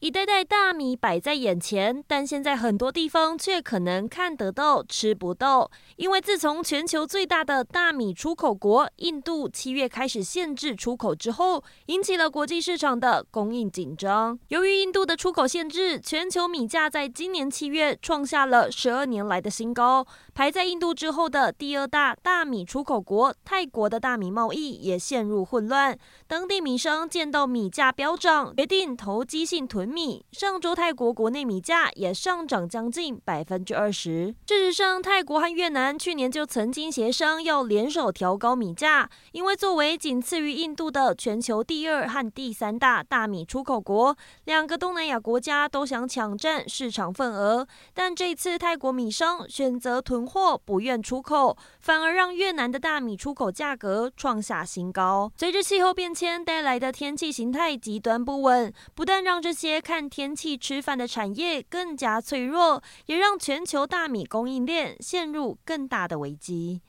一袋袋大米摆在眼前，但现在很多地方却可能看得到吃不到，因为自从全球最大的大米出口国印度七月开始限制出口之后，引起了国际市场的供应紧张。由于印度的出口限制，全球米价在今年七月创下了十二年来的新高。排在印度之后的第二大大米出口国泰国的大米贸易也陷入混乱，当地米商见到米价飙涨，决定投机性囤。米上周泰国国内米价也上涨将近百分之二十。事实上，泰国和越南去年就曾经协商要联手调高米价，因为作为仅次于印度的全球第二和第三大大米出口国，两个东南亚国家都想抢占市场份额。但这次泰国米商选择囤货，不愿出口，反而让越南的大米出口价格创下新高。随着气候变迁带来的天气形态极端不稳，不但让这些看天气吃饭的产业更加脆弱，也让全球大米供应链陷入更大的危机。